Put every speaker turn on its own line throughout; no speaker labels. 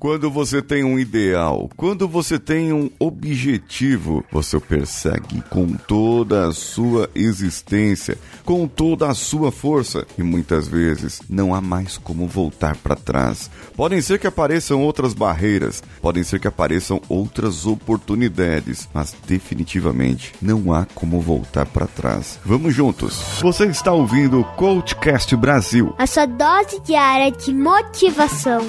Quando você tem um ideal, quando você tem um objetivo, você persegue com toda a sua existência, com toda a sua força e muitas vezes não há mais como voltar para trás. Podem ser que apareçam outras barreiras, podem ser que apareçam outras oportunidades, mas definitivamente não há como voltar para trás. Vamos juntos. Você está ouvindo o Coachcast Brasil.
A sua dose diária de motivação.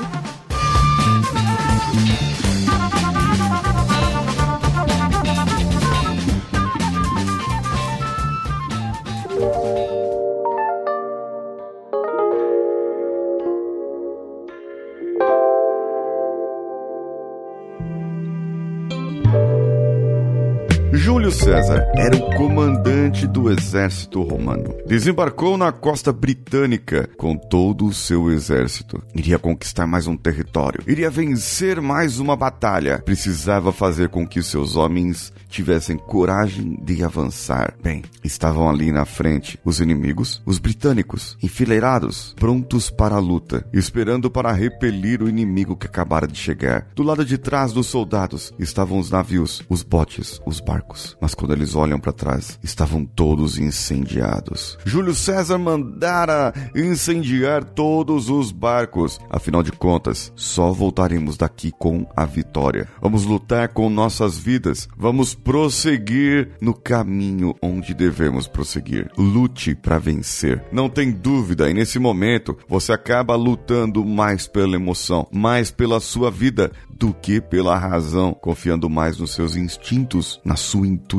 Júlio César era o comandante do exército romano. Desembarcou na costa britânica com todo o seu exército. Iria conquistar mais um território, iria vencer mais uma batalha. Precisava fazer com que seus homens tivessem coragem de avançar. Bem, estavam ali na frente os inimigos, os britânicos, enfileirados, prontos para a luta, esperando para repelir o inimigo que acabara de chegar. Do lado de trás dos soldados estavam os navios, os botes, os barcos barcos, mas quando eles olham para trás, estavam todos incendiados. Júlio César mandara incendiar todos os barcos. Afinal de contas, só voltaremos daqui com a vitória. Vamos lutar com nossas vidas, vamos prosseguir no caminho onde devemos prosseguir. Lute para vencer. Não tem dúvida, e nesse momento você acaba lutando mais pela emoção, mais pela sua vida do que pela razão, confiando mais nos seus instintos, na sua intuição,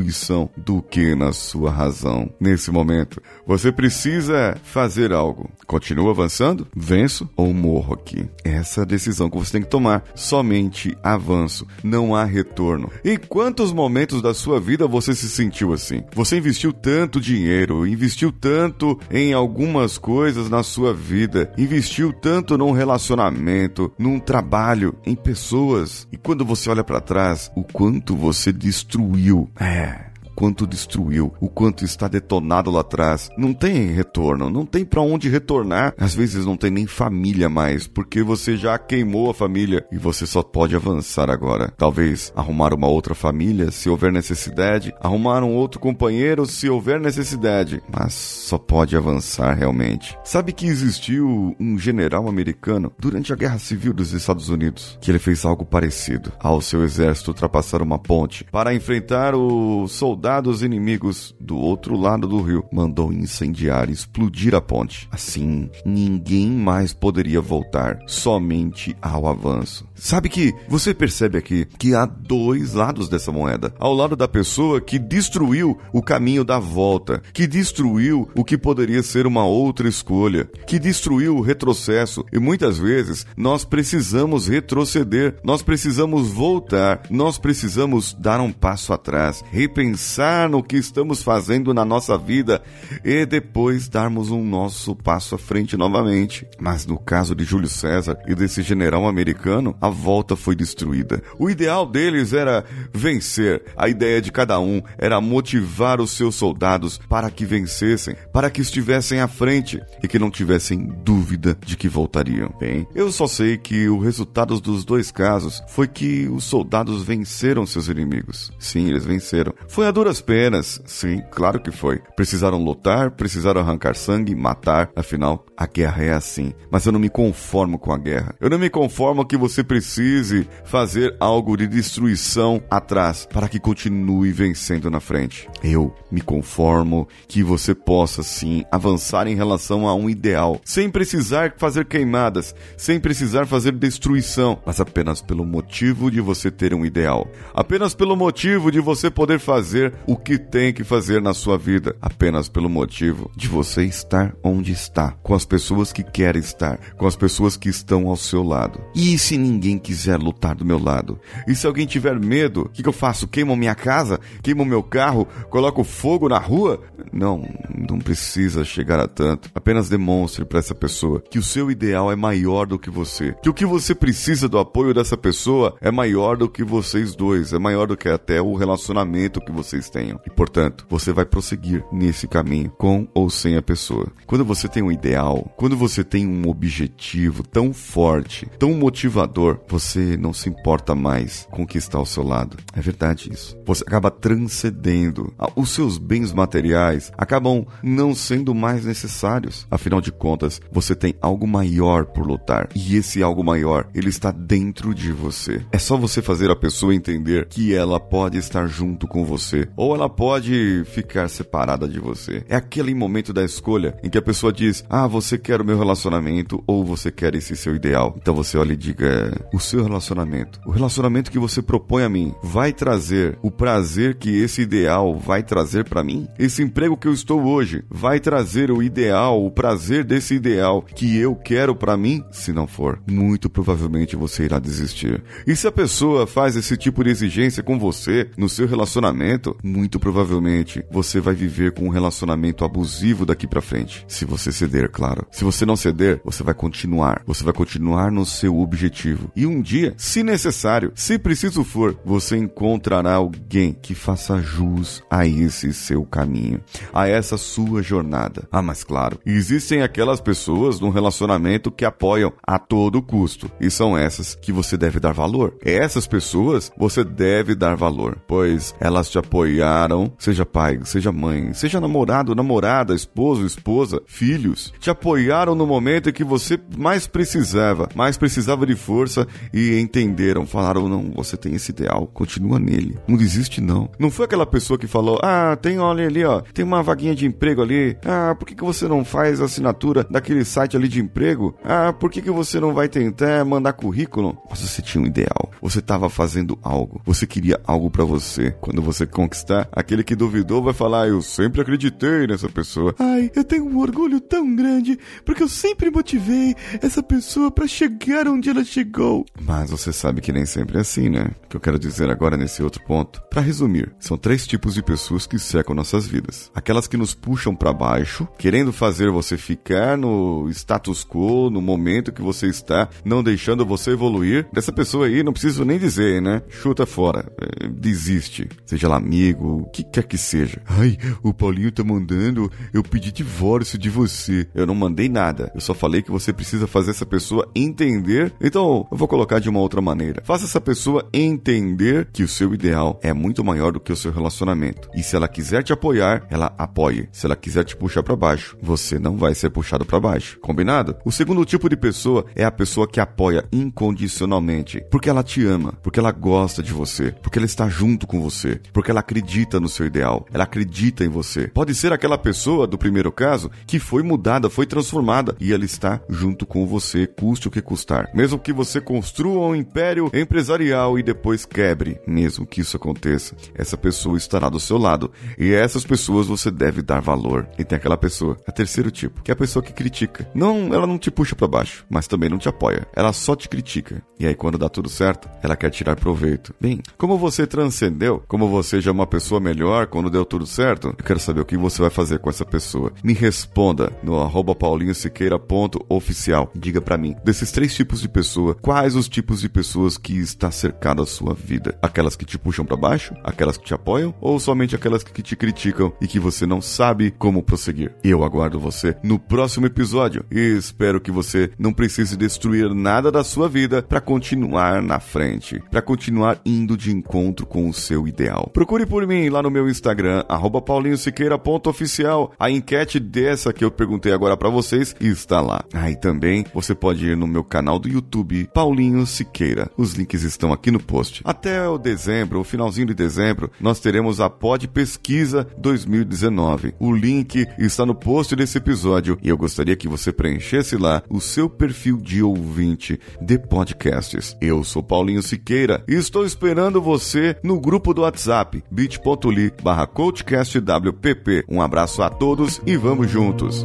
do que na sua razão. Nesse momento, você precisa fazer algo. Continua avançando? Venço ou morro aqui? Essa é a decisão que você tem que tomar. Somente avanço, não há retorno. Em quantos momentos da sua vida você se sentiu assim? Você investiu tanto dinheiro, investiu tanto em algumas coisas na sua vida, investiu tanto num relacionamento, num trabalho, em pessoas pessoas. E quando você olha para trás, o quanto você destruiu. É Yeah. Quanto destruiu, o quanto está detonado lá atrás. Não tem retorno, não tem para onde retornar. Às vezes não tem nem família mais, porque você já queimou a família e você só pode avançar agora. Talvez arrumar uma outra família se houver necessidade, arrumar um outro companheiro se houver necessidade, mas só pode avançar realmente. Sabe que existiu um general americano durante a Guerra Civil dos Estados Unidos que ele fez algo parecido ao seu exército ultrapassar uma ponte para enfrentar o soldado soldados inimigos do outro lado do rio, mandou incendiar e explodir a ponte. Assim, ninguém mais poderia voltar, somente ao avanço. Sabe que você percebe aqui que há dois lados dessa moeda. Ao lado da pessoa que destruiu o caminho da volta, que destruiu o que poderia ser uma outra escolha, que destruiu o retrocesso. E muitas vezes nós precisamos retroceder, nós precisamos voltar, nós precisamos dar um passo atrás, repensar no que estamos fazendo na nossa vida e depois darmos um nosso passo à frente novamente. Mas no caso de Júlio César e desse general americano, a volta foi destruída. O ideal deles era vencer. A ideia de cada um era motivar os seus soldados para que vencessem, para que estivessem à frente e que não tivessem dúvida de que voltariam. Bem, eu só sei que o resultado dos dois casos foi que os soldados venceram seus inimigos. Sim, eles venceram. Foi a duras penas. Sim, claro que foi. Precisaram lutar, precisaram arrancar sangue, matar. Afinal, a guerra é assim. Mas eu não me conformo com a guerra. Eu não me conformo que você precise fazer algo de destruição atrás para que continue vencendo na frente. Eu me conformo que você possa sim avançar em relação a um ideal, sem precisar fazer queimadas, sem precisar fazer destruição, mas apenas pelo motivo de você ter um ideal, apenas pelo motivo de você poder fazer o que tem que fazer na sua vida, apenas pelo motivo de você estar onde está, com as pessoas que quer estar, com as pessoas que estão ao seu lado. E se ninguém quiser lutar do meu lado. E se alguém tiver medo, o que, que, eu faço? Queimo minha casa? Queimo meu carro? Coloco fogo na rua? Não, Não precisa chegar a tanto. Apenas demonstre para essa pessoa que o seu ideal é maior do que você. Que o que você precisa do apoio dessa pessoa é maior do que vocês dois. É maior do que até o relacionamento que vocês tenham. E portanto, você vai prosseguir nesse caminho com ou sem a pessoa. Quando você tem um ideal, quando você tem um objetivo tão forte, tão motivador, você não se importa mais com o que está ao seu lado. É verdade isso. Você acaba transcendendo. Os seus bens materiais acabam não sendo mais necessários. Afinal de contas, você tem algo maior por lutar. E esse algo maior, ele está dentro de você. É só você fazer a pessoa entender que ela pode estar junto com você ou ela pode ficar separada de você. É aquele momento da escolha em que a pessoa diz: "Ah, você quer o meu relacionamento ou você quer esse seu ideal?". Então você olha e diga: "O seu relacionamento, o relacionamento que você propõe a mim, vai trazer o prazer que esse ideal vai trazer para mim? Esse emprego que eu estou hoje vai trazer o ideal, o prazer desse ideal que eu quero para mim? Se não for, muito provavelmente você irá desistir. E se a pessoa faz esse tipo de exigência com você no seu relacionamento, muito provavelmente você vai viver com um relacionamento abusivo daqui para frente. Se você ceder, claro. Se você não ceder, você vai continuar. Você vai continuar no seu objetivo. E um dia, se necessário, se preciso for, você encontrará alguém que faça jus a esse seu caminho, a essa sua jornada. Ah, mas claro, existem aquelas pessoas num relacionamento que apoiam a todo custo, e são essas que você deve dar valor. Essas pessoas você deve dar valor, pois elas te apoiaram, seja pai, seja mãe, seja namorado, namorada, esposo, esposa, filhos, te apoiaram no momento em que você mais precisava, mais precisava de força e entenderam, falaram: não, você tem esse ideal, continua nele, não desiste não. Não foi aquela pessoa que falou: ah, tem olha ali, ó, tem uma vaguinha de emprego ali, ah, por que, que você não faz assinatura daquele site ali de emprego? Ah, por que, que você não vai tentar mandar currículo? Mas você tinha um ideal, você estava fazendo algo, você queria algo para você. Quando você conquistar, aquele que duvidou vai falar: eu sempre acreditei nessa pessoa. Ai, eu tenho um orgulho tão grande porque eu sempre motivei essa pessoa para chegar onde ela chegou. Mas você sabe que nem sempre é assim, né? O que eu quero dizer agora nesse outro ponto. Para resumir, são três tipos de pessoas que cercam nossas vidas: aquelas que nos puxam para baixo, querendo fazer você ficar no status quo, no momento que você está, não deixando você evoluir. Dessa pessoa aí, não preciso nem dizer, né? Chuta fora, é, desiste, seja lá amigo, o que quer que seja. Ai, o Paulinho tá mandando eu pedir divórcio de você. Eu não mandei nada, eu só falei que você precisa fazer essa pessoa entender. Então, eu vou colocar de uma outra maneira. Faça essa pessoa entender que o seu ideal é muito maior do que o seu relacionamento. E se ela quiser te apoiar, ela apoie. Se ela quiser te puxar para baixo, você não vai ser puxado para baixo. Combinado? O segundo tipo de pessoa é a pessoa que apoia incondicionalmente, porque ela te ama, porque ela gosta de você, porque ela está junto com você, porque ela acredita no seu ideal, ela acredita em você. Pode ser aquela pessoa do primeiro caso que foi mudada, foi transformada e ela está junto com você, custe o que custar. Mesmo que você construa um império empresarial e depois quebre, mesmo que isso aconteça, essa pessoa estará do seu lado e essas pessoas você deve dar valor. E tem aquela pessoa, a terceiro tipo, que é a pessoa que critica. Não, ela não te puxa para baixo, mas também não te apoia. Ela só te critica. E aí quando dá tudo certo, ela quer tirar proveito. Bem, como você transcendeu, como você já é uma pessoa melhor quando deu tudo certo, eu quero saber o que você vai fazer com essa pessoa. Me responda no arroba paulinhosiqueira.oficial. Diga para mim, desses três tipos de pessoa, quais os tipos de pessoas que está cercado a sua vida? Aquelas que te puxam para baixo? Aquelas que te apoiam? Ou somente aquelas que te criticam e que você não sabe como prosseguir? Eu aguardo você no próximo episódio e espero que você não precise destruir nada da sua vida para continuar na frente, para continuar indo de encontro com o seu ideal. Procure por mim lá no meu Instagram, paulinhosiqueira.oficial. A enquete dessa que eu perguntei agora para vocês está lá. Aí ah, também você pode ir no meu canal do YouTube, Paulinho Siqueira. Os links estão aqui no post. Até o dezembro, o finalzinho de dezembro, nós teremos a Pod Pesquisa 2019. O link está no post desse episódio e eu gostaria que você preenchesse lá o seu perfil de ouvinte de podcasts. Eu sou Paulinho Siqueira e estou esperando você no grupo do WhatsApp bit.ly barra coachcastwpp. Um abraço a todos e vamos juntos!